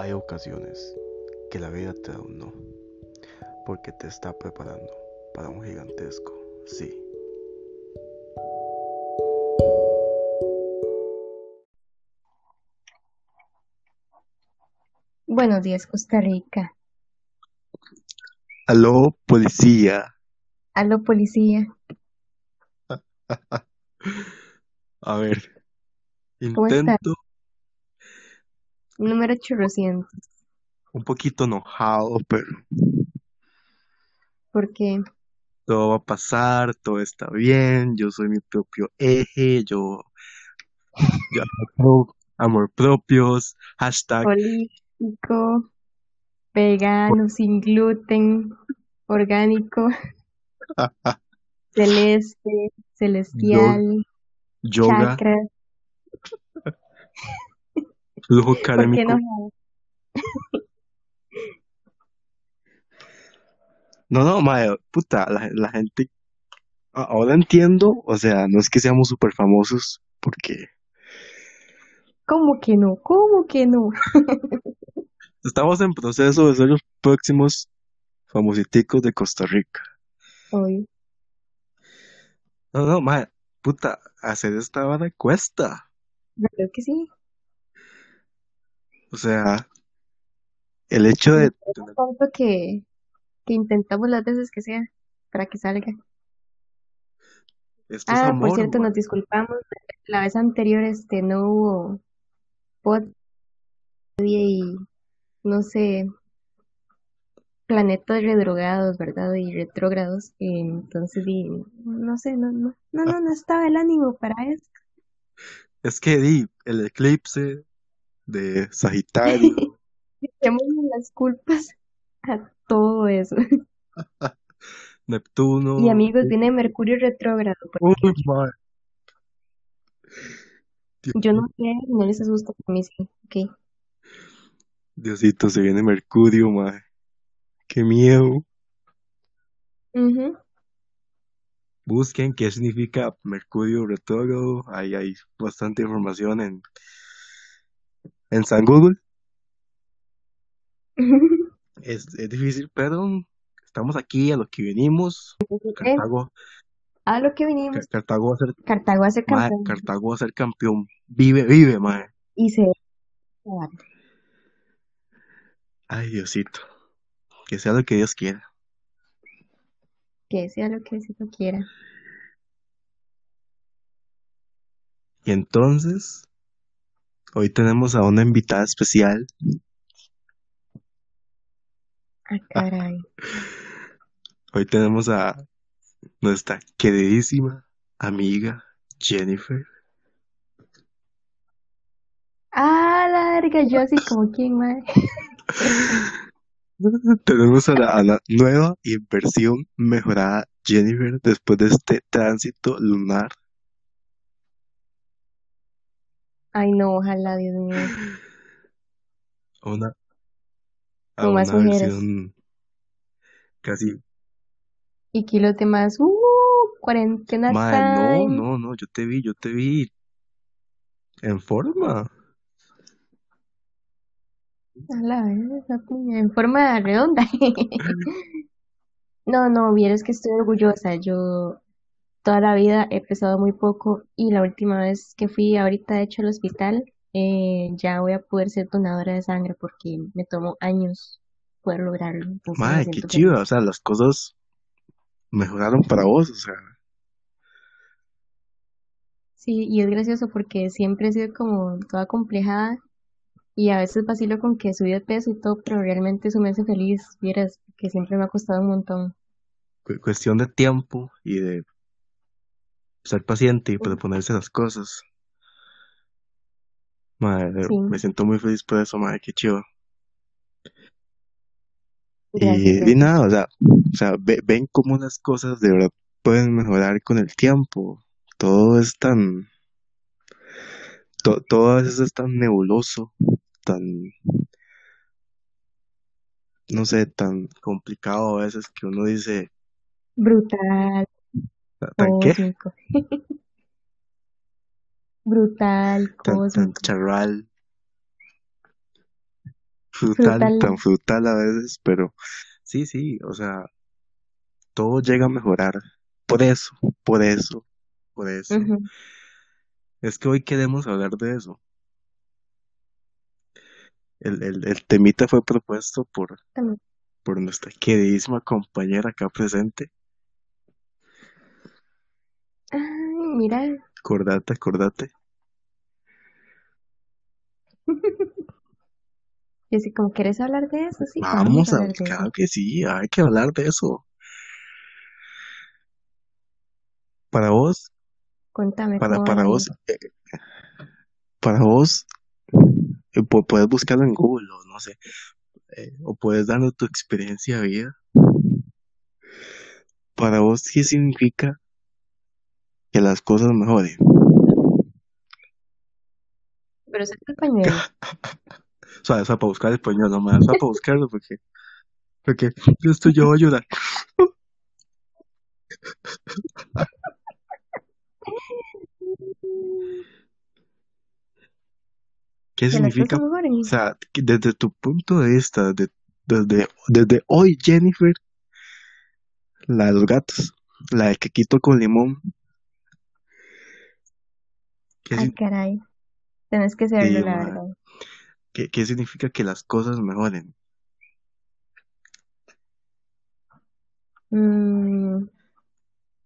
Hay ocasiones que la vida te da un no, porque te está preparando para un gigantesco sí. Buenos días, Costa Rica. Aló, policía. Aló, policía. A ver, intento Número 800. un poquito enojado, pero Porque, todo va a pasar, todo está bien, yo soy mi propio eje, yo, yo amo amor propios, hashtag político, vegano, sin gluten, orgánico, celeste, celestial, yoga, chakra. flujo ¿Por qué kármico. no? No, no, mae, puta, la, la gente, ahora entiendo, o sea, no es que seamos súper famosos, porque ¿Cómo que no? ¿Cómo que no? estamos en proceso de ser los próximos famositicos de Costa Rica. Hoy. No, no, mae, puta, hacer esta vara cuesta. ¿Verdad que sí? O sea, el hecho de Tanto que, que intentamos las veces que sea para que salga. esto es Ah, por cierto, nos disculpamos. La vez anterior este no hubo pod y no sé, planetas redrogados, ¿verdad? Y retrógrados. entonces, y, no sé, no, no, no, no, no estaba el ánimo para eso. Es que di, el eclipse de Sagitario, Echémosle las culpas a todo eso. Neptuno, Y amigos, viene Mercurio retrógrado. Dios- Yo no sé, no les asusta, a mí sí. Ok. Diosito, se viene Mercurio, mae. Qué miedo. Ujú. Busquen qué significa Mercurio retrógrado. Ahí hay bastante información en, en San Google. Es, es difícil, pero estamos aquí a lo que venimos. Cartago, A lo que vinimos. Cartago va a ser, Cartago mae, campeón. Cartago va a ser campeón. Vive, vive, mae. Y se Ay, Diosito. Que sea lo que Dios quiera. que sea lo que se quiera. Y entonces, hoy tenemos a una invitada especial. Ah, caray. Hoy tenemos a nuestra queridísima amiga Jennifer. Ah, larga, yo así como quién más. Tenemos a la, a la nueva y versión mejorada Jennifer después de este tránsito lunar. Ay, no, ojalá, Dios mío. A una, a Con más una mujeres. versión casi. Y kilos de más. Uh, cuarentena Mae, no, time. no, no, yo te vi, yo te vi en forma. A la vez, en forma redonda. No, no, vieras que estoy orgullosa. Yo toda la vida he pesado muy poco y la última vez que fui ahorita de hecho al hospital, eh, ya voy a poder ser donadora de sangre porque me tomó años poder lograrlo. Entonces Mae, qué feliz. o sea, las cosas mejoraron para vos, o sea, Sí, y es gracioso porque siempre he sido como toda complejada y a veces vacilo con que subí de peso y todo, pero realmente eso me hace feliz, vieras, que siempre me ha costado un montón. cu- cuestión de tiempo y de ser paciente y proponerse las cosas. Sí, me siento muy feliz por eso, mae, qué gracias, Y, nada, o sea, o sea, ve- ven cómo las cosas de verdad pueden mejorar con el tiempo. Todo es tan, to- todo a veces es tan nebuloso, tan, no sé, tan complicado a veces que uno dice, Brutal, "¿Ta- ¿tan qué? cósmico, brutal, Tan, tan cósmico. charral. frutal, Frutal. tan frutal a veces, pero sí, sí, o sea, todo llega a mejorar. Por eso, por eso, por eso. Ujú, Es que hoy queremos hablar de eso. El, el, el temita fue propuesto por, también. por nuestra queridísima compañera acá presente. Ay, mira. Acordate, acordate. Yo sí, como quieres hablar de eso, sí, vamos Vamos a a, claro que sí, hay que hablar de eso. Para vos, Contame para, cómo para vos, eh, para vos, eh, pu- puedes buscarlo en Google o no sé, eh, o puedes darnos tu experiencia de vida. Para vos, ¿qué significa que las cosas mejoren? Pero es el pañuelo. O sea, o sea, para buscar español, no me da, o sea, para buscarlo porque, porque yo estoy yo voy a llorar. ¿Qué Que significa? O sea, desde tu punto de vista, de- desde, desde hoy, Jennifer, la de los gatos, la de quequito con limón, ¿qué, Ay, caray. Tenés que serlo, sí, la ma, verdad. qué- qué significa que las cosas mejoren? Mm,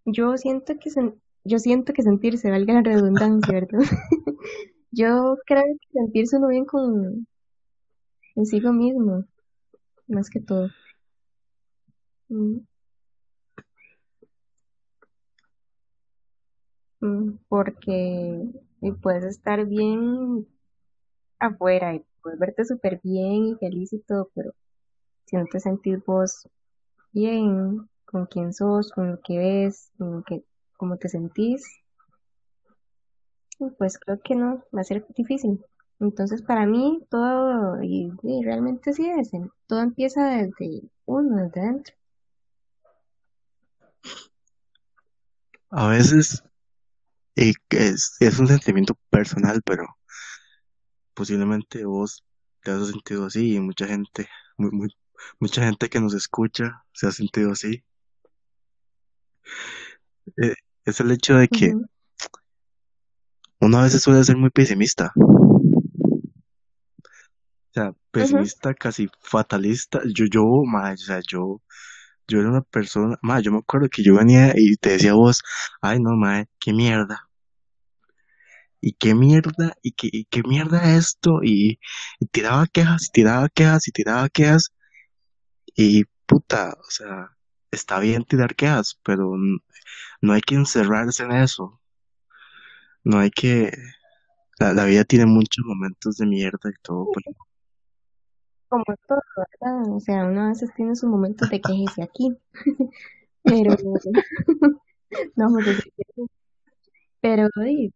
yo siento que sen- yo siento que sentirse, valga la redundancia, ¿verdad? Yo creo que sentirse uno bien con consigo mismo, más que todo. Mm, mm, porque y puedes estar bien afuera y puedes verte súper bien y feliz y todo, pero si no te sentís vos bien con quién sos, con lo que ves, con lo que, cómo te sentís, pues creo que no, va a ser difícil. Entonces, para mí, todo, y, y realmente sí es, todo empieza desde uno, desde dentro. A veces que es, es un sentimiento personal, pero posiblemente vos te has sentido así y mucha gente, mu- mu- mucha gente que nos escucha se ha sentido así. Eh, es el hecho de que uno a veces suele ser muy pesimista, o sea, pesimista, casi fatalista. Yo, yo, ma, o sea, yo, yo era una persona, ma, yo me acuerdo que yo venía y te decía a vos, ay no, ma, qué mierda, y qué mierda, y qué, y qué mierda esto, y, tiraba quejas, y tiraba quejas, y tiraba quejas, y puta, o sea, está bien tirar quejas, pero no hay que encerrarse en eso, no hay que, la, la vida tiene muchos momentos de mierda y todo, pues, Como todo, ¿verdad? O sea, uno a veces tiene sus de quejese aquí, pero no no. Pero di,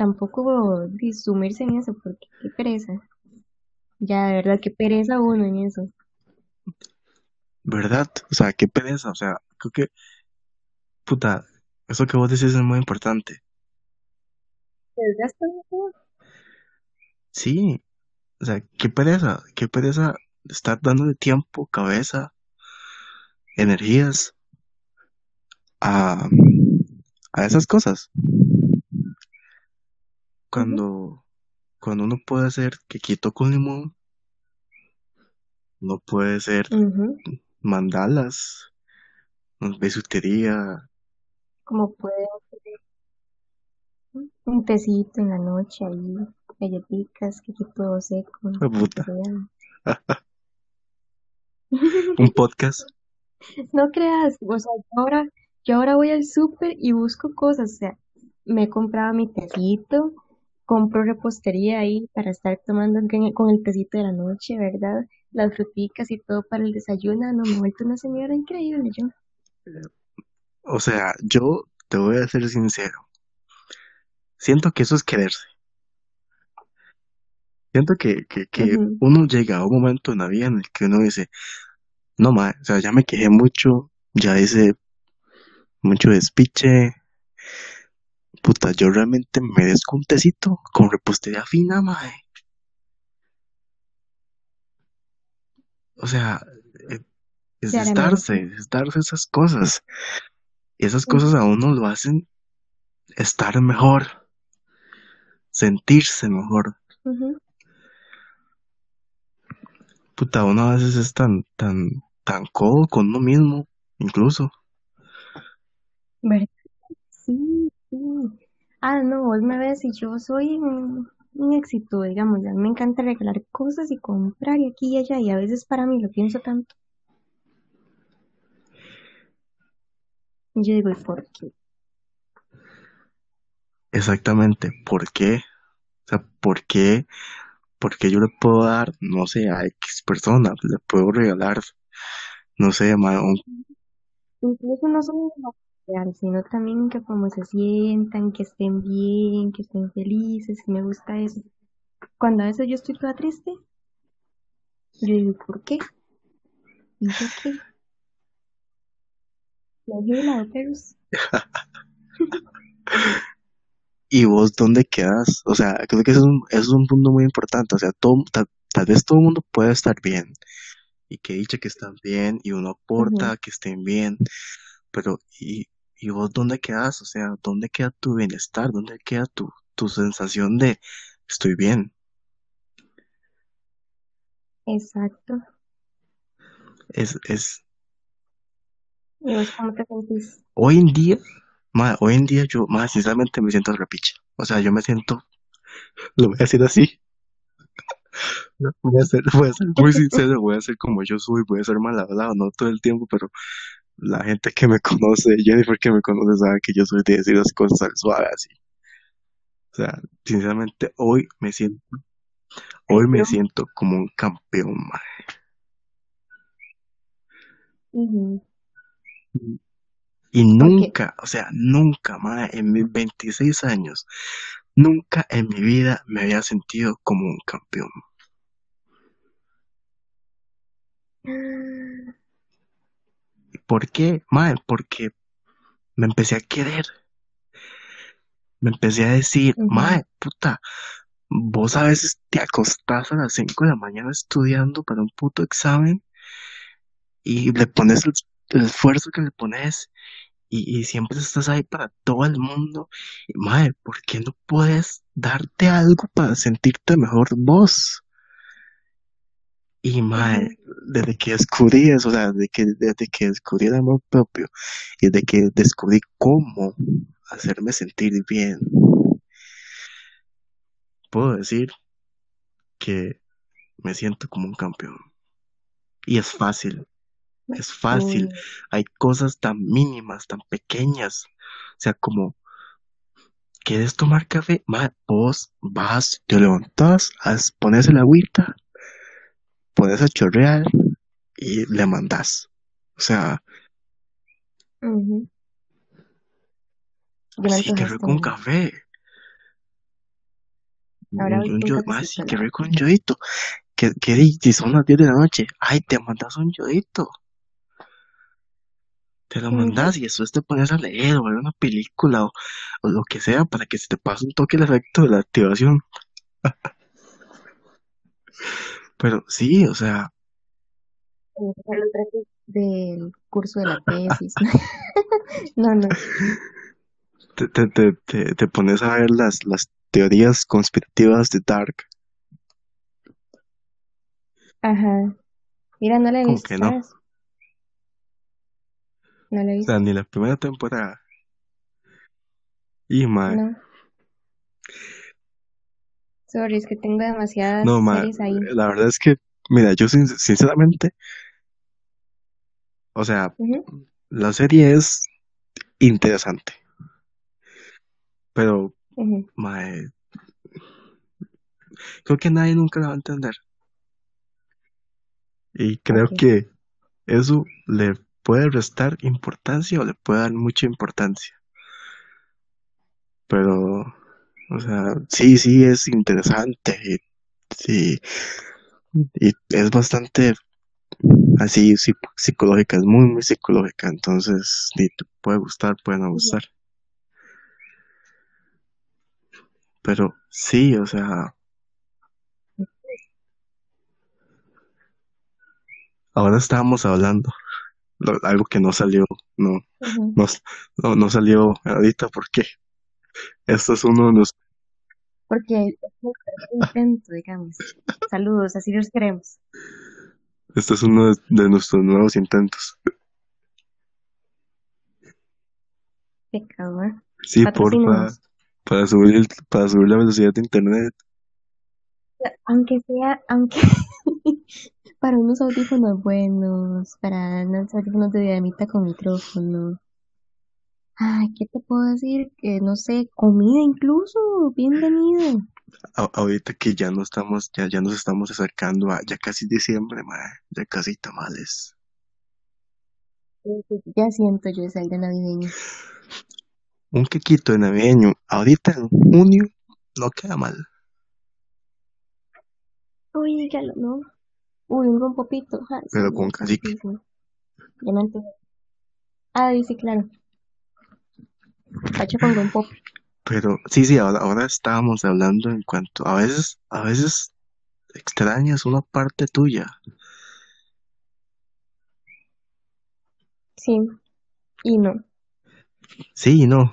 tampoco di, sumirse en eso, porque qué pereza. Ya, de verdad, qué pereza uno en eso. ¿verdad? O sea, qué pereza, o sea, creo que, puta, eso que vos decís es muy importante. ¿Te desgasta mucho? Sí, o sea, qué pereza, qué pereza estar dándole tiempo, cabeza, energías a, a esas cosas. Ujú, Cuando, cuando uno puede hacer quequito con limón, uno puede hacer ujú. mandalas, bisutería, Como puede un tecito en la noche ahí, galletitas, que todo seco, puta, cereal. un podcast. No creas, o sea, yo ahora, yo ahora voy al súper y busco cosas, o sea, me he comprado mi tecito, compro repostería ahí para estar tomando con el tecito de la noche, ¿verdad? Las fruticas y todo para el desayuno, no me he vuelto una señora increíble yo. O sea, yo te voy a ser sincero. Siento que eso es quererse. Siento que, que, que uno llega a un momento en la vida en el que uno dice, no más, o sea, ya me quejé mucho, ya hice mucho despiche, puta, yo realmente merezco un tecito con repostería fina, mae. o sea, eh, es es darse, claramente. es darse esas cosas. Y esas cosas a uno lo hacen estar mejor, sentirse mejor. ujú. Puta, uno a veces es tan, tan, tan codo con uno mismo, incluso. Sí. Ah, no, vos me ves y yo soy un, un éxito, digamos. A mí me encanta regalar cosas y comprar y aquí y allá. Y a veces para mí lo pienso tanto. Y yo digo, ¿y por qué? Exactamente. ¿Por qué? O sea, ¿por qué? Porque yo le puedo dar, no sé, a X persona, le puedo regalar, no sé, ma, un- Incluso no solo sino también que como se sientan, que estén bien, que estén felices, y me gusta eso. Cuando a veces yo estoy toda triste, yo digo, ¿por qué? ¿Y yo qué? ¿Me ayuda y vos dónde quedas. O sea, creo que eso es un, eso es un punto muy importante. O sea, todo, tal, tal vez todo el mundo puede estar bien y que dicha que están bien y uno aporta que estén bien, pero ¿y, y vos dónde quedas? O sea, ¿dónde queda tu bienestar? ¿Dónde queda tu, tu sensación de estoy bien? Exacto. Es, es, ¿Y vos cómo te sentís? hoy en día, ma, hoy en día yo, más sinceramente me siento repicha. O sea, yo me siento, lo voy a decir así, voy a ser, voy a ser muy sincero, voy a ser como yo soy, voy a ser mal hablado, no todo el tiempo, pero la gente que me conoce, Jennifer que me conoce sabe que yo soy de decir las cosas al suave así. O sea, sinceramente hoy me siento, hoy me siento como un campeón, ma. Ujú. Y nunca, o sea, nunca, ma, en mis 26 años, nunca en mi vida me había sentido como un campeón. ¿Por qué? Ma, porque me empecé a querer, me empecé a decir, ma, Ujú, puta, vos a veces te acostás a las 5 de la mañana estudiando para un puto examen y le pones el, el esfuerzo que le pones y, y siempre estás ahí para todo el mundo. Y, mae, ¿por qué no puedes darte algo para sentirte mejor vos? Y mae, desde que descubrí eso, o sea, desde que, desde que descubrí el amor propio y desde que descubrí cómo hacerme sentir bien, puedo decir que me siento como un campeón. Y es fácil, es fácil. Hay cosas tan mínimas, tan pequeñas. O sea, como ¿Quieres tomar café? Ma, vos vas, te levantas, pones el agüita, pones a chorrear y le mandas. O sea. Ya me sí, qué antojaste, rico un mira. café. Ahora Un, un yo, sí, qué rico yodito. ¿Qué, qué di- si son las 10 de la noche? Ay, te mandas un yodito. Te lo mandas y después te pones a leer o ver una película o, o lo que sea para que se te pase un toque el efecto de la activación. Pero sí, o sea, los retos del curso de la tesis. No, no. te, te, te, te, pones a ver las, las teorías conspirativas de Dark. Ajá. Mira, no la he visto, que no. ¿sabes? No la he O sea, visto. ni la primera temporada. Y, mae, No. Sorry, es que tengo no, demasiadas series ahí. la verdad es que, mira, yo sin- sinceramente, o sea, la serie es interesante, pero, mae, creo que nadie nunca la va a entender. Y creo que eso le puede restar importancia o le puede dar mucha importancia. Pero, o sea, sí, sí es interesante y sí, y es bastante así sí, psicológica, es muy, muy psicológica, entonces sí, te puede gustar, puede no gustar. Pero sí, o sea, ahora estábamos hablando, algo que no salió, no, Ujú. no, no, no salió ahorita, porque esto es uno de los, Porque es un intento, digamos. Saludos, así los queremos. este es uno de, de nuestros nuevos intentos. ¿eh? Sí, porfa, para subir, el- para subir la velocidad de internet. Aunque sea, aunque para unos audífonos buenos, para unos audífonos de diademita con micrófono. Ay, ¿qué te puedo decir? Que no sé, comida incluso, bienvenido. A- ahorita que ya no estamos, ya, ya nos estamos acercando a ya casi diciembre, mae, ya casi tamales. Ya siento yo esa aire navideño. Un quequito de navideño, ahorita en junio, no queda mal. Uy, dígalo, ¿no? Uy, un rompopito. ja, sí, Pero con sí, cacique. Ya me antojé. Ah, sí, claro. Pacho con rompop. Pero sí, sí, ahora, ahora estábamos hablando en cuanto, a veces, a veces extrañas una parte tuya. Sí, y no. Sí y no.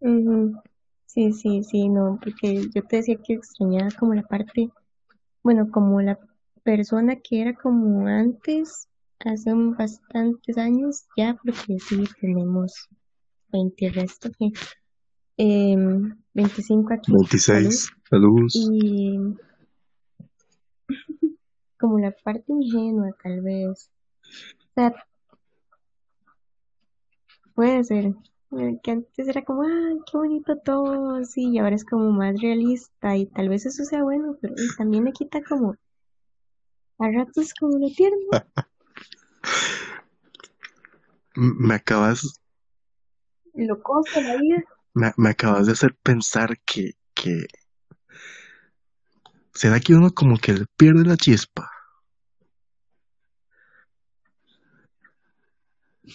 Ujú. Sí, sí, sí, no, porque yo te decía que extrañaba como la parte, bueno, como la persona que era como antes, hace bastantes años ya, porque sí, tenemos 20 resto que, em, 25 aquí, salud, 26. Saludos. y como la parte ingenua tal vez, o sea, puede ser, eh, que antes era como, ay, qué bonito todo, sí, y ahora es como más realista, y tal vez eso sea bueno, pero también le quita como, a ratos como lo tierno, Me acabas, lo cosa la vida. me, me acabas de hacer pensar que, que, ¿será que uno como que le pierde la chispa?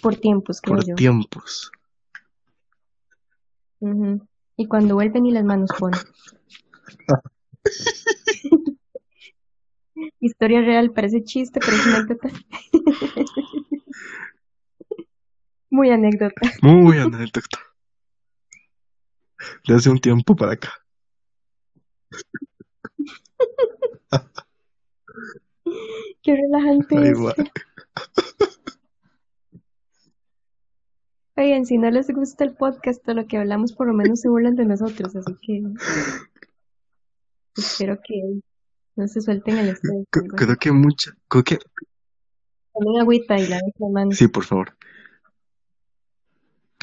Por tiempos, creo Por yo. tiempos. Y cuando vuelven y las manos ponen. Historia real, parece chiste, pero es anécdota. Muy anécdota. Muy anécdota. De hace un tiempo para acá. Qué relajante Ay. Oigan, si no les gusta el podcast o lo que hablamos, por lo menos se burlan de nosotros, así que espero que no se suelten el estrés. Creo que mucha, creo que, Tomen agüita y las manos. sí, por favor.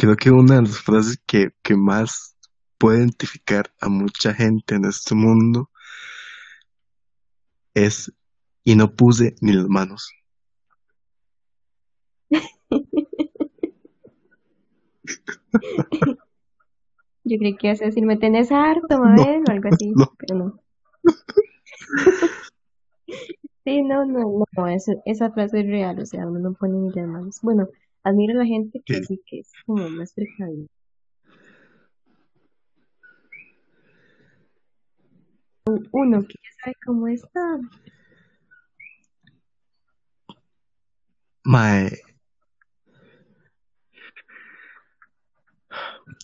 Creo que una de las frases que, que más puede identificar a mucha gente en este mundo es, y no puse ni las manos. Yo creí que ibas a decir, me tenés harto, No, Mabel, o algo así, no. pero no. Sí, no, no, no, esa, esa frase es real, o sea, uno no pone ni las manos. Bueno, admiro a la gente que Sí. que es como más precavida. Uno que ya sabe cómo está. Mae,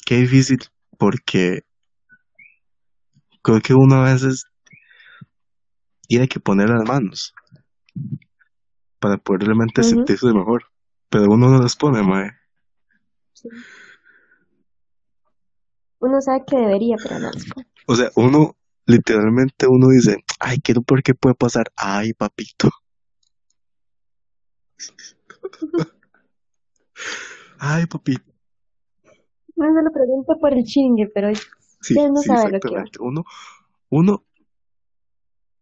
qué difícil porque creo que uno a veces tiene que poner las manos para poder realmente sentirse mejor, pero uno no las pone, mae. sí. Uno sabe que debería, pero no las pone. O sea, uno, literalmente uno dice, ay, quiero ver qué puede pasar. Ay, papito. Ay, papito. Uno se lo pregunta por el chingue, pero Sí, ya no sí, sabe lo que va. Uno, uno,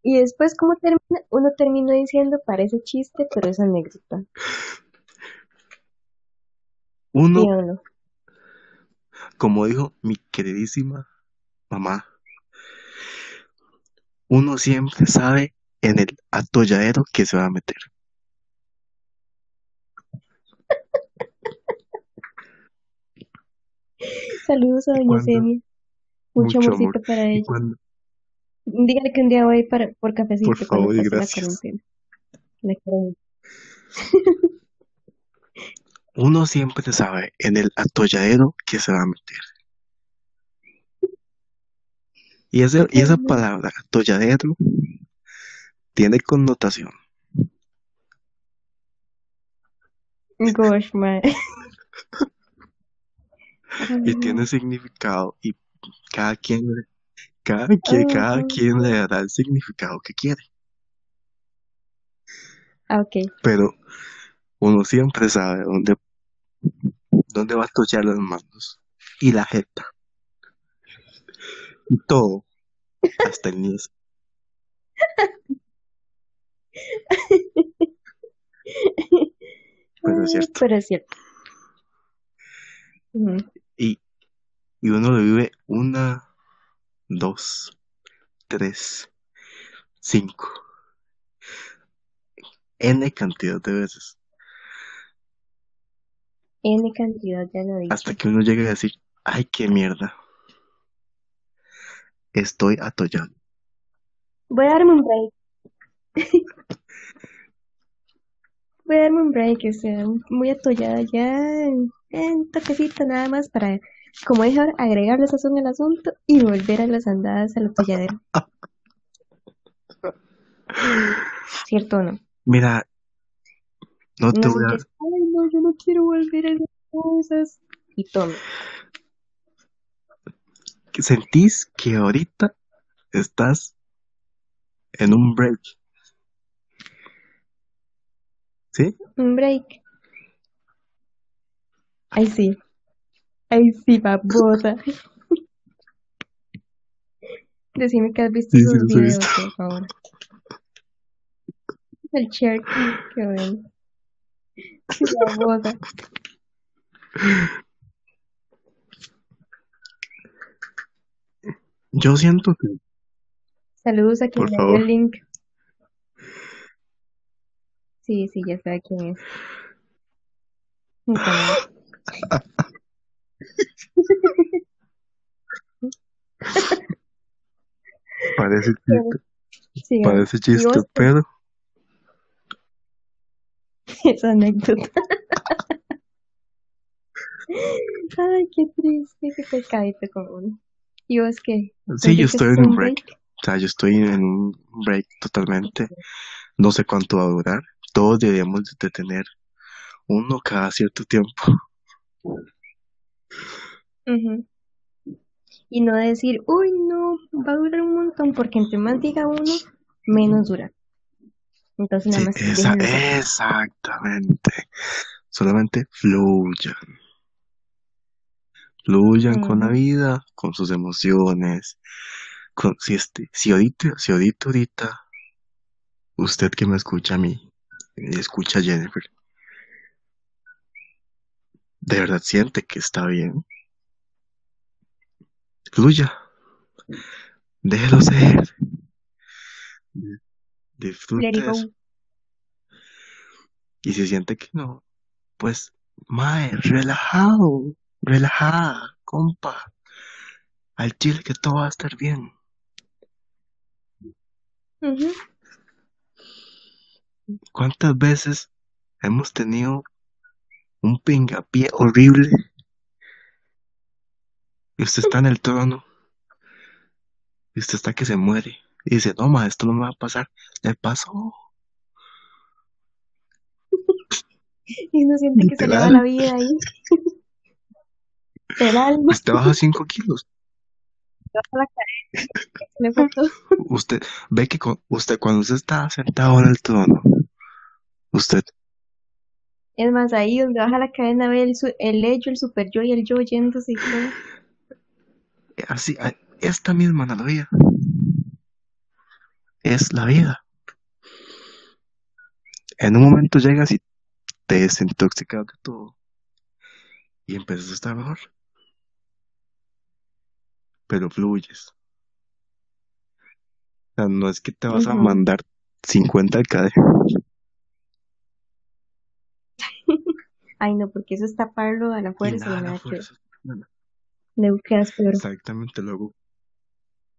Y después, ¿cómo termina? Uno termina diciendo, parece chiste, pero es anécdota. Uno, como dijo mi queridísima mamá, uno siempre sabe en el atolladero que se va a meter. Saludos a Doña Semia. Mucho mucho amorcito amor. para ella. cuando, Dígale que un día voy para, por por cafecito cuando favor y gracias. La. Uno siempre sabe en el atolladero que se va a meter. Y, ese, y esa palabra, atolladero, tiene connotación. Gosh, mae. y tiene significado y cada quien cada quien, cada quien le dará el significado que quiere. Ah, ok. Pero uno siempre sabe dónde, dónde va a tollar las manos y la jeta. Y todo. Hasta el niño. Pero es cierto. Pero es cierto. Y, y uno lo vive una, dos, tres, cinco. N cantidad de veces. N cantidad, ya lo dicho. Hasta que uno llegue a decir, ay, qué mierda. Estoy atollado. Voy a darme un break. Voy a darme un break, o sea, muy atollada ya, en, en toquecito nada más para, como dije ahora, agregarle sazón al asunto y volver a las andadas al atolladero. ¿Cierto o no? Mira, no te No voy a... ay, no quiero volver a esas cosas. Y tome. ¿Sentís que ahorita estás en un break? ¿Sí? Un break. Ay, sí. Ay, sí, babosa. Decime que has visto Sí, sí, los he videos, visto. por favor. El Cherky, qué bueno. Yo siento que Saludos a quien Por me dio favor. el link. Sí, sí, ya sabe quién es. Parece chiste, Sí, parece chiste, vos? pero esa anécdota. Ay, qué triste, qué pecadito con uno. ¿Y vos qué? sí, yo ¿Sientes estoy en un break. O sea, yo estoy en un break totalmente. No sé cuánto va a durar. Todos deberíamos de tener uno cada cierto tiempo. Ujú. Y no decir, uy, no, va a durar un montón, porque entre más diga uno, menos dura. Entonces nada Sí, más esa- exactamente. Solamente fluyan. Fluyan con la vida, con sus emociones. Con, si, este, si ahorita, si ahorita, ahorita, usted que me escucha a mí, escucha a Jennifer, de verdad siente que está bien, fluya. Déjelo ser. Eso. Y si siente que no, pues, mae, relajado, relajada, compa. Al chile que todo va a estar bien. ¿Cuántas veces hemos tenido un pingapié horrible? Y usted está en el trono. Y usted está que se muere. Y dice, no, ma, esto no me va a pasar. Le pasó. Y uno siente que se le va la vida ahí. El alma Usted baja 5 kilos. se baja la cadena. Se le todo. Usted ve que usted cuando usted está sentado en el trono, usted Es más, ahí donde baja la cadena ve el, su- el ello, el super yo y el yo yéndose y todo. así, esta misma analogía es la vida. En un momento llegas y te desintoxicas de todo y empiezas a estar mejor. Pero fluyes. O sea, no es que te vas a mandar 50 al cadre. Ay, no, porque eso es taparlo a la fuerza y nada, nada la que fuerza. luego quedas peor, Exactamente, luego.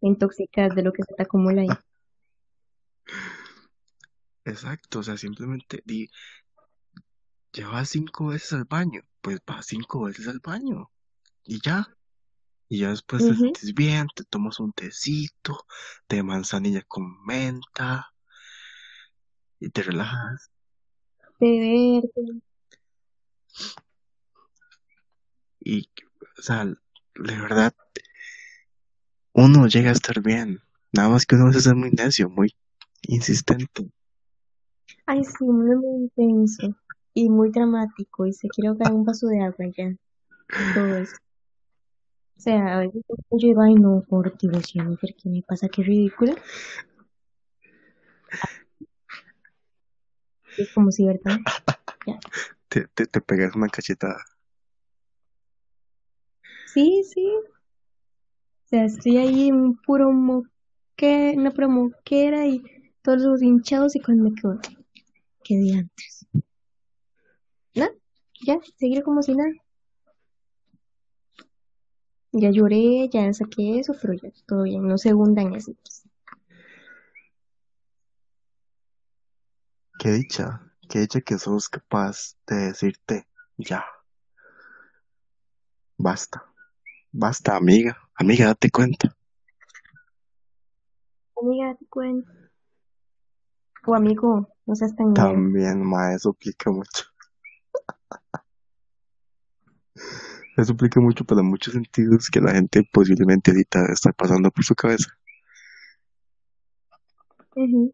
intoxicas de lo que se te acumula ahí. Exacto, o sea, simplemente di, ya vas cinco veces al baño, pues vas cinco veces al baño y ya. Y ya después te sientes bien, te tomas un tecito de manzanilla con menta y te relajas. De verde. Y, o sea, de verdad, uno llega a estar bien. Nada más que uno a veces es muy necio, muy insistente. Ay, sí, es muy intenso y muy dramático y se quiere ahogar un vaso de agua ya. Todo eso. O sea, a veces yo digo, ay, no, por Dios, Jennifer, ¿qué me pasa? Qué ridícula. Es como si, ¿verdad? Ya. Te, te, te pegas una cachetada. Sí, sí. O sea, estoy ahí en puro moque, una pura moquera y todos los hinchados y cuando me quedo, qué día antes. ¿No? Ya, seguir como si nada. Ya lloré, ya saqué eso, pero ya todo bien, no se hundan así. Qué dicha, qué dicha que sos capaz de decirte, ya, basta, basta, amiga, amiga, date cuenta. Amiga, te cuento. O amigo, no seas tan. También, ma, eso aplica mucho. Eso aplica mucho para muchos sentidos que la gente posiblemente ahorita está pasando por su cabeza. Ujú.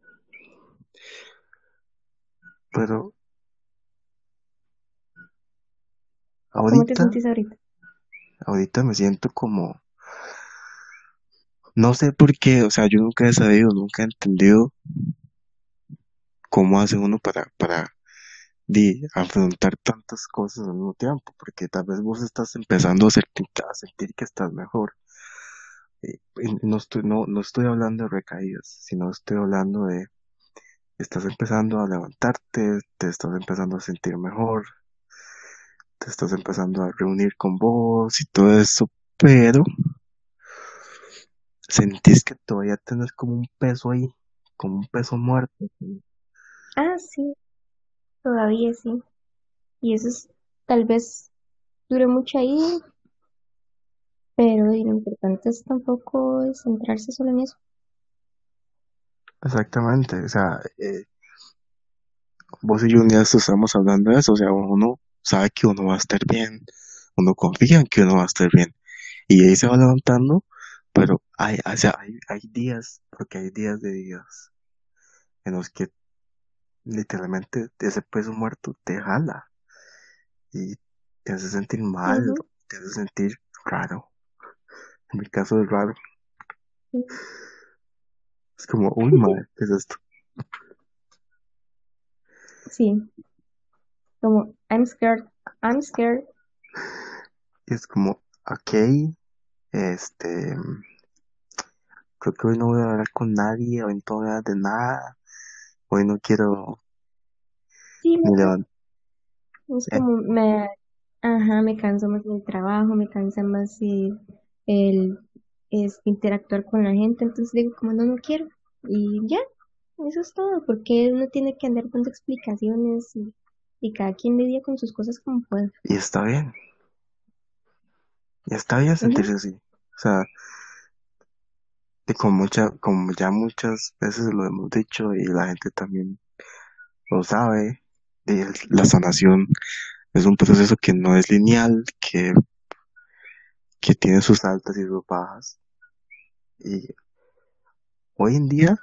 Pero ¿Cómo te ahorita, sentís ahorita? ahorita me siento como, no sé por qué, o sea, yo nunca he sabido, nunca he entendido cómo hace uno para, para di, afrontar tantas cosas al mismo tiempo, porque tal vez vos estás empezando a sentir, a sentir que estás mejor. Eh, no estoy, no, no estoy hablando de recaídas, sino estoy hablando de estás empezando a levantarte, te estás empezando a sentir mejor, te estás empezando a reunir con vos y todo eso, pero sentís que todavía tenés como un peso ahí, como un peso muerto. Ah, sí, todavía sí. Y eso es, tal vez dure mucho ahí, pero lo importante es tampoco centrarse solo en eso. Exactamente, o sea, eh, vos y yo un día estamos hablando de eso, o sea, uno sabe que uno va a estar bien, uno confía en que uno va a estar bien, y ahí se va levantando, pero hay, o sea, hay, hay días, porque hay días de días en los que literalmente ese peso muerto te jala y te hace sentir mal, Ujú, te hace sentir raro. En mi caso es raro. Es como, uy, madre, ¿qué es esto? Sí, como I'm scared, I'm scared. Y es como, ok, este, creo que hoy no voy a hablar con nadie, hoy no voy a hablar de nada, hoy no quiero Sí, ni no, levantar. es como me, ajá, me canso más del trabajo, me cansa más el, el interactuar con la gente, entonces digo como no, no quiero. Y ya, eso es todo, porque uno tiene que andar dando explicaciones y, y cada quien lidia con sus cosas como puede. Y está bien, y está bien sentirse así. O sea, y como mucha, como ya muchas veces lo hemos dicho y la gente también lo sabe, y el- la sanación es un proceso que no es lineal, que, que tiene sus altas y sus bajas. Y hoy en día,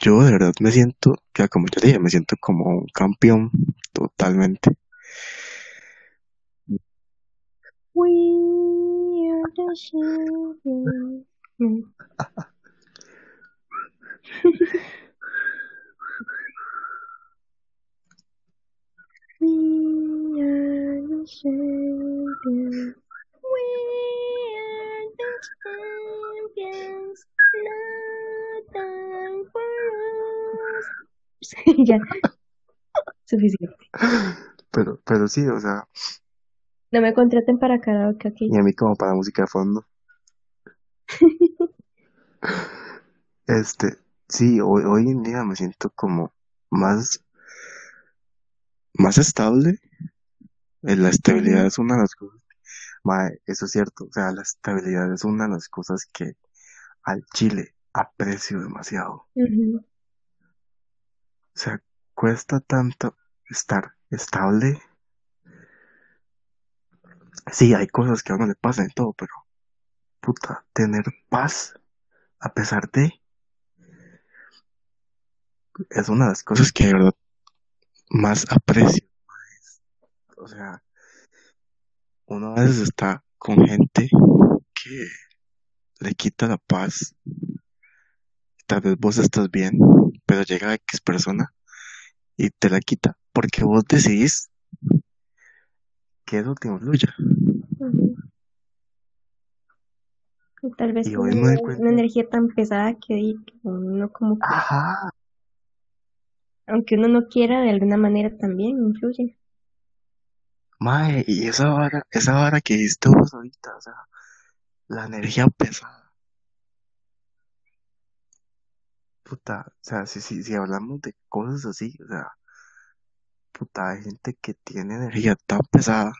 yo de verdad me siento, ya como ya dije, me siento como un campeón totalmente. We are the. We are the champions. We are the champions. No time for us. ya, suficiente. Pero, pero sí, o sea, No me contraten para karaoke, ok. y a mí como para música de fondo. Este, sí, hoy, hoy en día me siento como, más, más estable. Eh, La estabilidad es una de las cosas, mae, eso es cierto, o sea, la estabilidad es una de las cosas que al Chile aprecio demasiado. ujú, O sea, cuesta tanto estar estable. Sí, hay cosas que a uno le pasan y todo, pero puta, tener paz a pesar de es una de las cosas que de verdad más aprecio. O sea, uno a veces está con gente que le quita la paz. Tal vez vos estás bien, pero llega X persona y te la quita porque vos decidís que eso te influya. ujú. Y tal vez Y con una, energía tan pesada que que uno como que, ajá, aunque uno no quiera, de alguna manera también influye. mae, y esa vara, esa vara que dijiste vos ahorita, o sea, la energía pesada, puta, o sea, si, si, si hablamos de cosas así, o sea, puta, hay gente que tiene energía tan pesada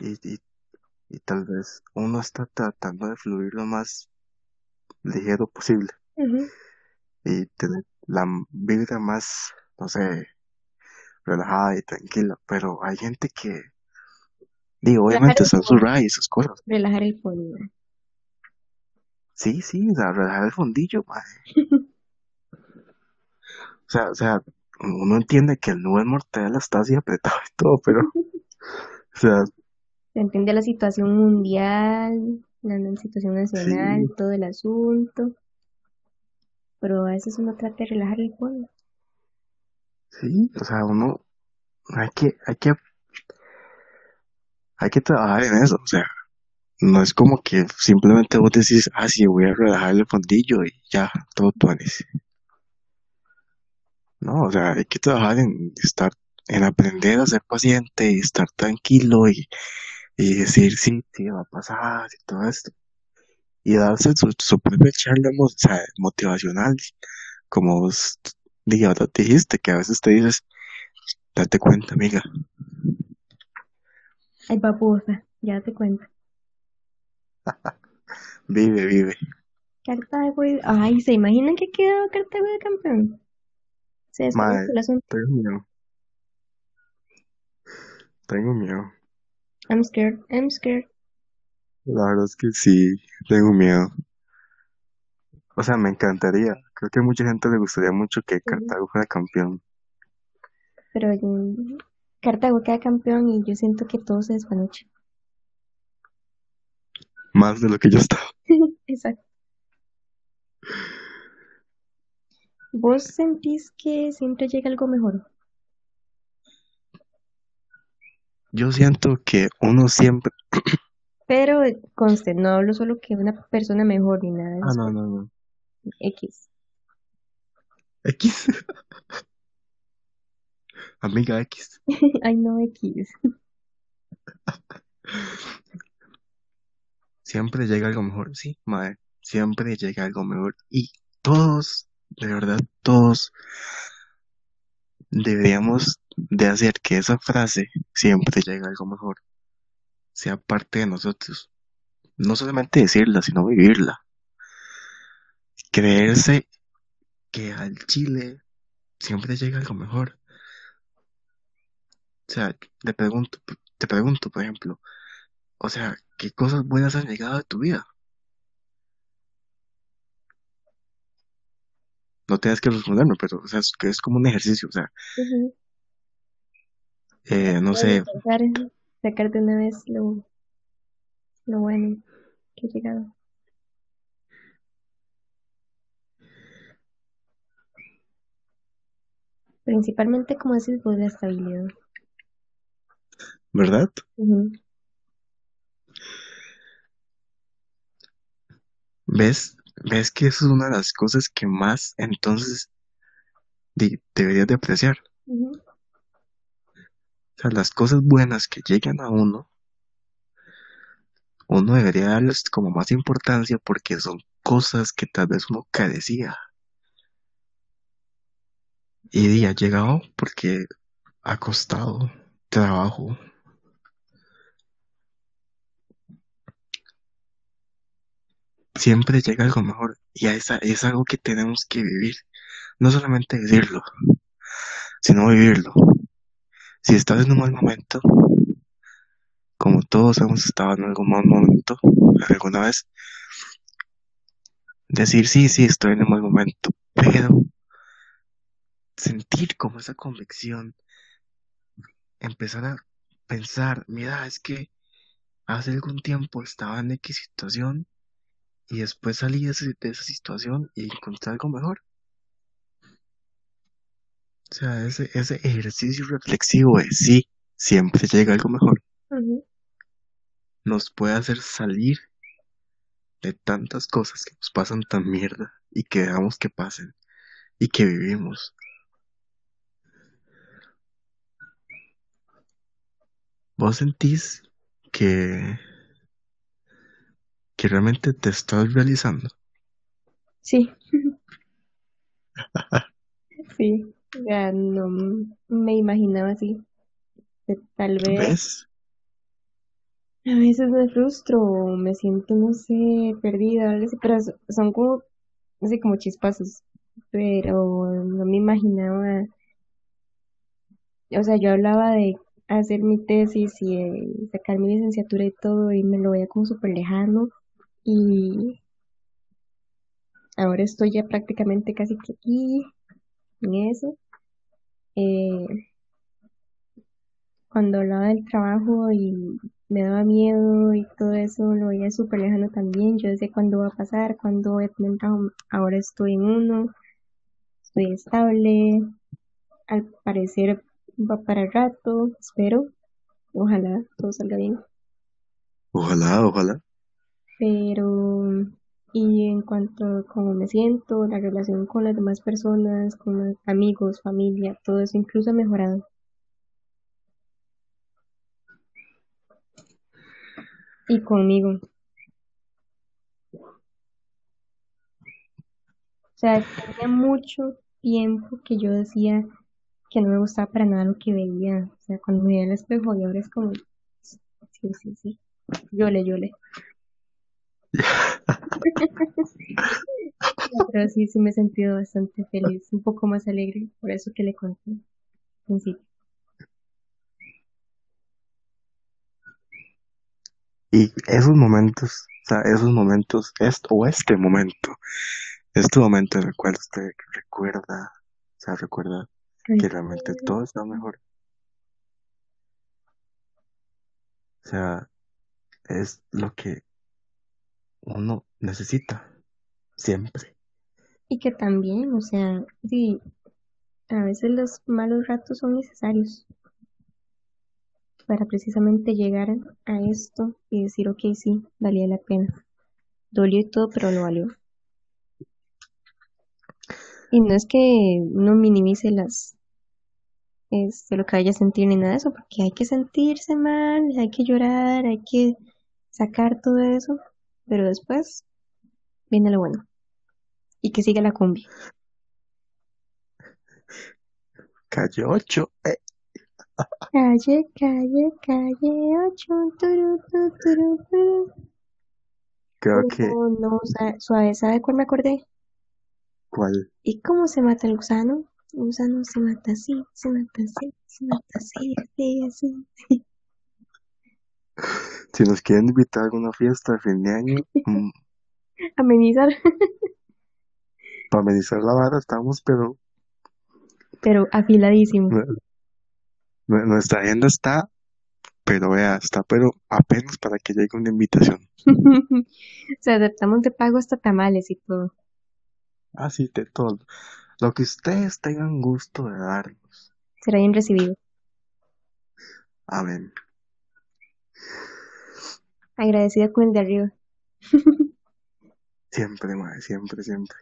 y, y, y tal vez uno está tratando de fluir lo más ligero posible Ujú. Y tener la vibra más, no sé, relajada y tranquila, pero hay gente que, digo, obviamente están sus y esas cosas. relajar el fondo. Sí, sí, o sea, relajar el fondillo, mae. O sea, o sea, uno entiende que el nube mortadela está así apretado y todo, pero, o sea, Se entiende la situación mundial, la la situación nacional, sí, todo el asunto, pero a veces uno trata de relajar el fondo. sí, o sea, uno, hay que, hay que, hay que trabajar en eso, o sea, no es como que simplemente vos decís, ah, sí, voy a relajar el fondillo y ya, todo tuanes. No, o sea, hay que trabajar en estar, en aprender a ser paciente y estar tranquilo y, y decir, sí, sí, va a pasar y todo esto. Y darse su, su propia charla o sea, motivacional, como vos di- ahora dijiste, que a veces te dices, date cuenta, amiga, Ay, babosa, ya te cuento. vive, vive. Cartago, ay, ¿se imaginan que quedó Cartago de campeón? Se Madre, el asunto. tengo miedo, tengo miedo. I'm scared, I'm scared. La verdad es que sí, tengo miedo. O sea, me encantaría. Creo que a mucha gente le gustaría mucho que. Cartago fuera campeón. Pero mm, Cartago queda campeón y yo siento que todo se despanucha. Más de lo que yo estaba. Exacto. ¿Vos sentís que siempre llega algo mejor? Yo siento que uno siempre... Pero conste, no hablo solo que una persona mejor ni nada de Ah, eso. no, no, no. X. X. Amiga X. Ay, no, X. Siempre llega algo mejor. Sí, madre. Siempre llega algo mejor. Y todos, de verdad, todos deberíamos de hacer que esa frase, siempre llega algo mejor, sea parte de nosotros. No solamente decirla, sino vivirla. Creerse que al Chile siempre llega algo mejor. O sea, te pregunto, te pregunto, por ejemplo, o sea, ¿qué cosas buenas han llegado a tu vida? No tienes que responderme, pero, o sea, es, que es como un ejercicio, o sea, eh, no sé, pensar en sacar de una vez lo, lo bueno que ha llegado. Principalmente, como decís vos, la estabilidad. ¿verdad? ¿Ves? ¿Ves que eso es una de las cosas que más entonces de- deberías de apreciar? ujú, Las cosas buenas que llegan a uno, uno debería darles como más importancia porque son cosas que tal vez uno carecía. Y día llegado porque ha costado trabajo. Siempre llega algo mejor y es, es algo que tenemos que vivir. No solamente decirlo, sino vivirlo. Si estás en un mal momento, como todos hemos estado en algún mal momento alguna vez, decir sí, sí, estoy en un mal momento, pero sentir como esa convicción, empezar a pensar, mira, es que hace algún tiempo estaba en X situación y después salí de, esa situación y encontré algo mejor. O sea, ese, ese ejercicio reflexivo de sí, siempre llega algo mejor. Nos puede hacer salir de tantas cosas que nos pasan tan mierda y que dejamos que pasen y que vivimos. ¿Vos sentís que, que realmente te estás realizando? Sí. sí, ya no me imaginaba así. Tal vez. ¿Ves? A veces me frustro, me siento, no sé, perdida, pero son como, no sé, como chispazos. Pero no me imaginaba. O sea, yo hablaba de hacer mi tesis y sacar mi licenciatura y todo, y me lo veía como súper lejano. Y ahora estoy ya prácticamente casi que aquí, en eso. Eh, cuando hablaba del trabajo y me daba miedo y todo eso, lo veía súper lejano también. Yo decía cuándo va a pasar, cuándo voy a tener trabajo. Ahora estoy en uno, estoy estable. Al parecer va para el rato, espero. Ojalá todo salga bien. Ojalá, ojalá. Pero, y en cuanto a cómo me siento, la relación con las demás personas, con amigos, familia, todo eso incluso ha mejorado. Y conmigo. O sea, tenía mucho tiempo que yo decía que no me gustaba para nada lo que veía. O sea, cuando me veía el espejo y ahora es como, sí, sí, sí, llole, llole. Pero sí, sí me he sentido bastante feliz, un poco más alegre, por eso que le conté al principio. Y esos momentos, o sea, esos momentos, o este momento, este momento en el cual usted recuerda, o sea, recuerda que realmente todo está mejor. O sea, es lo que uno necesita siempre. Y que también, o sea, sí, a veces los malos ratos son necesarios para precisamente llegar a esto y decir, ok, sí, valía la pena. Dolió y todo, pero lo valió. Y no es que uno minimice las este, lo que vaya a sentir ni nada de eso, porque hay que sentirse mal, hay que llorar, hay que sacar todo eso, pero después viene lo bueno. Y que siga la cumbia. Calle 8. Eh. Calle, calle, calle 8. Turu, turu, turu. Creo que. No, suave, ¿sabe cuál me acordé? ¿Cuál? ¿Y cómo se mata el gusano? El gusano se mata así, se mata así, se mata así, así, así. Si nos quieren invitar a alguna fiesta de fin de año, mm, Amenizar. para amenizar la vara estamos, pero Pero afiladísimo. nu- nu- nuestra agenda está, pero vea, está, pero apenas para que llegue una invitación. o sea, aceptamos de pago hasta tamales y todo. Así de todo. Lo que ustedes tengan gusto de darnos. Será bien recibido. Amén. Agradecida con el de arriba. Siempre, madre, siempre, siempre.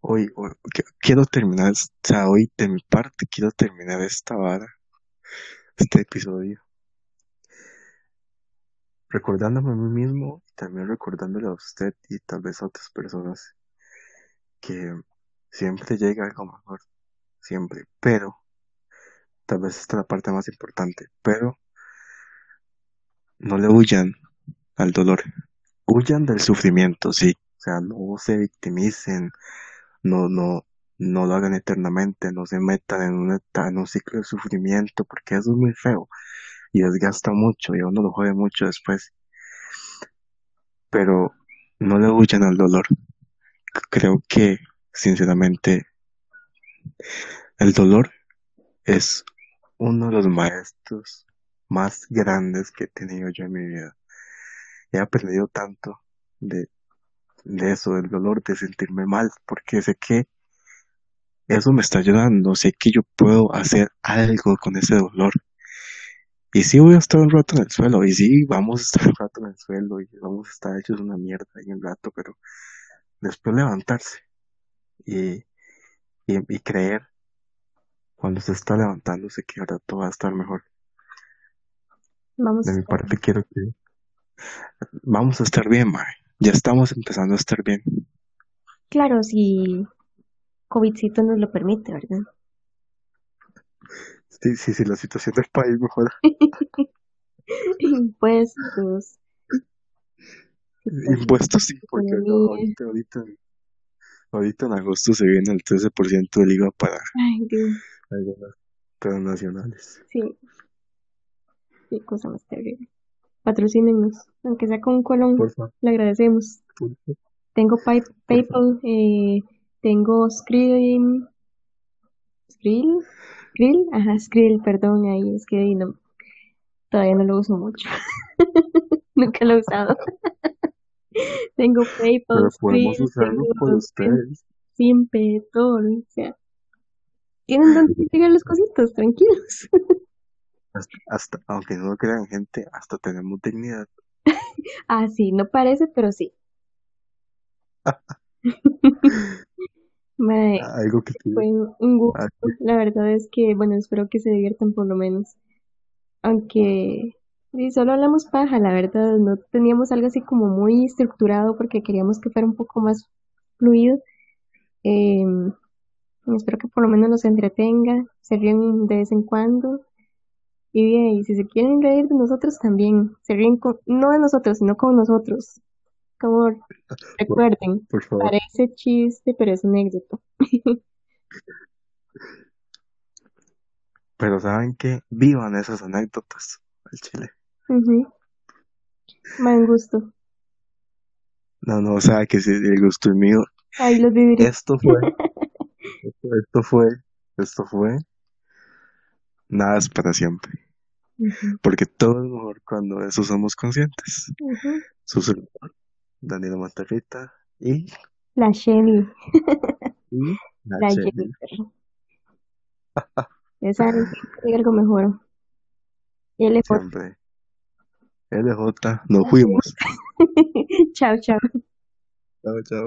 Hoy, hoy, qu- quiero terminar, o sea, hoy de mi parte quiero terminar esta vara, este episodio, recordándome a mí mismo y también recordándole a usted y tal vez a otras personas que siempre llega algo mejor. siempre, pero tal vez esta es la parte más importante, pero no le huyan al dolor, huyan del sufrimiento, sí, o sea, no se victimicen, no, no, no lo hagan eternamente, no se metan en, una, en un ciclo de sufrimiento, porque eso es muy feo y desgasta mucho y uno lo jode mucho después. Pero no le huyan al dolor. Creo que, sinceramente, el dolor es uno de los maestros más grandes que he tenido yo en mi vida. He aprendido tanto de, eso, del dolor, de sentirme mal, porque sé que eso me está ayudando, sé que yo puedo hacer algo con ese dolor. Y sí voy a estar un rato en el suelo, y sí vamos a estar un rato en el suelo, y vamos a estar hechos una mierda ahí un rato, pero después levantarse y, y, y creer cuando se está levantándose que ahora todo va a estar mejor. Vamos De mi parte quiero que vamos a estar bien, mae. Ya estamos empezando a estar bien. Claro, si COVIDcito nos lo permite, ¿verdad? Sí, sí, sí, la situación del país mejora. Impuestos, Impuestos sí, porque no, ahorita, ahorita, ahorita en agosto se viene el 13% del IVA para Ay, Dios, algunas transnacionales. sí, qué cosa más terrible. Patrocínenos, aunque sea con un colón, Por favor, le agradecemos. por favor, Tengo Pay-. PayPal, eh, tengo Skrill, Skrill, Skrill, ajá, Skrill, perdón, ahí es que no, todavía no lo uso mucho, nunca lo he usado. Tengo PayPal, Skrill, tengo. Simpe, todo, o sea, tienen donde llegar los cositos, tranquilos. Hasta, hasta, aunque no lo crean gente, hasta tenemos dignidad. Ah, sí, no parece, pero sí. Algo que fue un gusto. ah, La verdad es que, bueno, espero que se diviertan por lo menos. Aunque sí, solo hablamos paja, la verdad, no teníamos algo así como muy estructurado porque queríamos que fuera un poco más fluido. Em, espero que por lo menos los entretenga, se ríen de vez en cuando. Y bien, y si se quieren reír de nosotros también, se ríen con, no de nosotros, sino con nosotros. Como recuerden, por favor, parece chiste, pero es anécdota. pero saben que vivan esas anécdotas al chile. Ujú, Buen gusto. No, no, o sea, que si el gusto es mío, los viviré. esto fue, esto, esto fue, esto fue, nada es para siempre. Porque todo es mejor cuando de eso somos conscientes. ujú. Su servidor, Danilo Matarrita y, La Chevy, y la la saben, siempre hay algo mejor. LJ. Siempre. LJ, nos fuimos. Chao, chao. Chao, chao.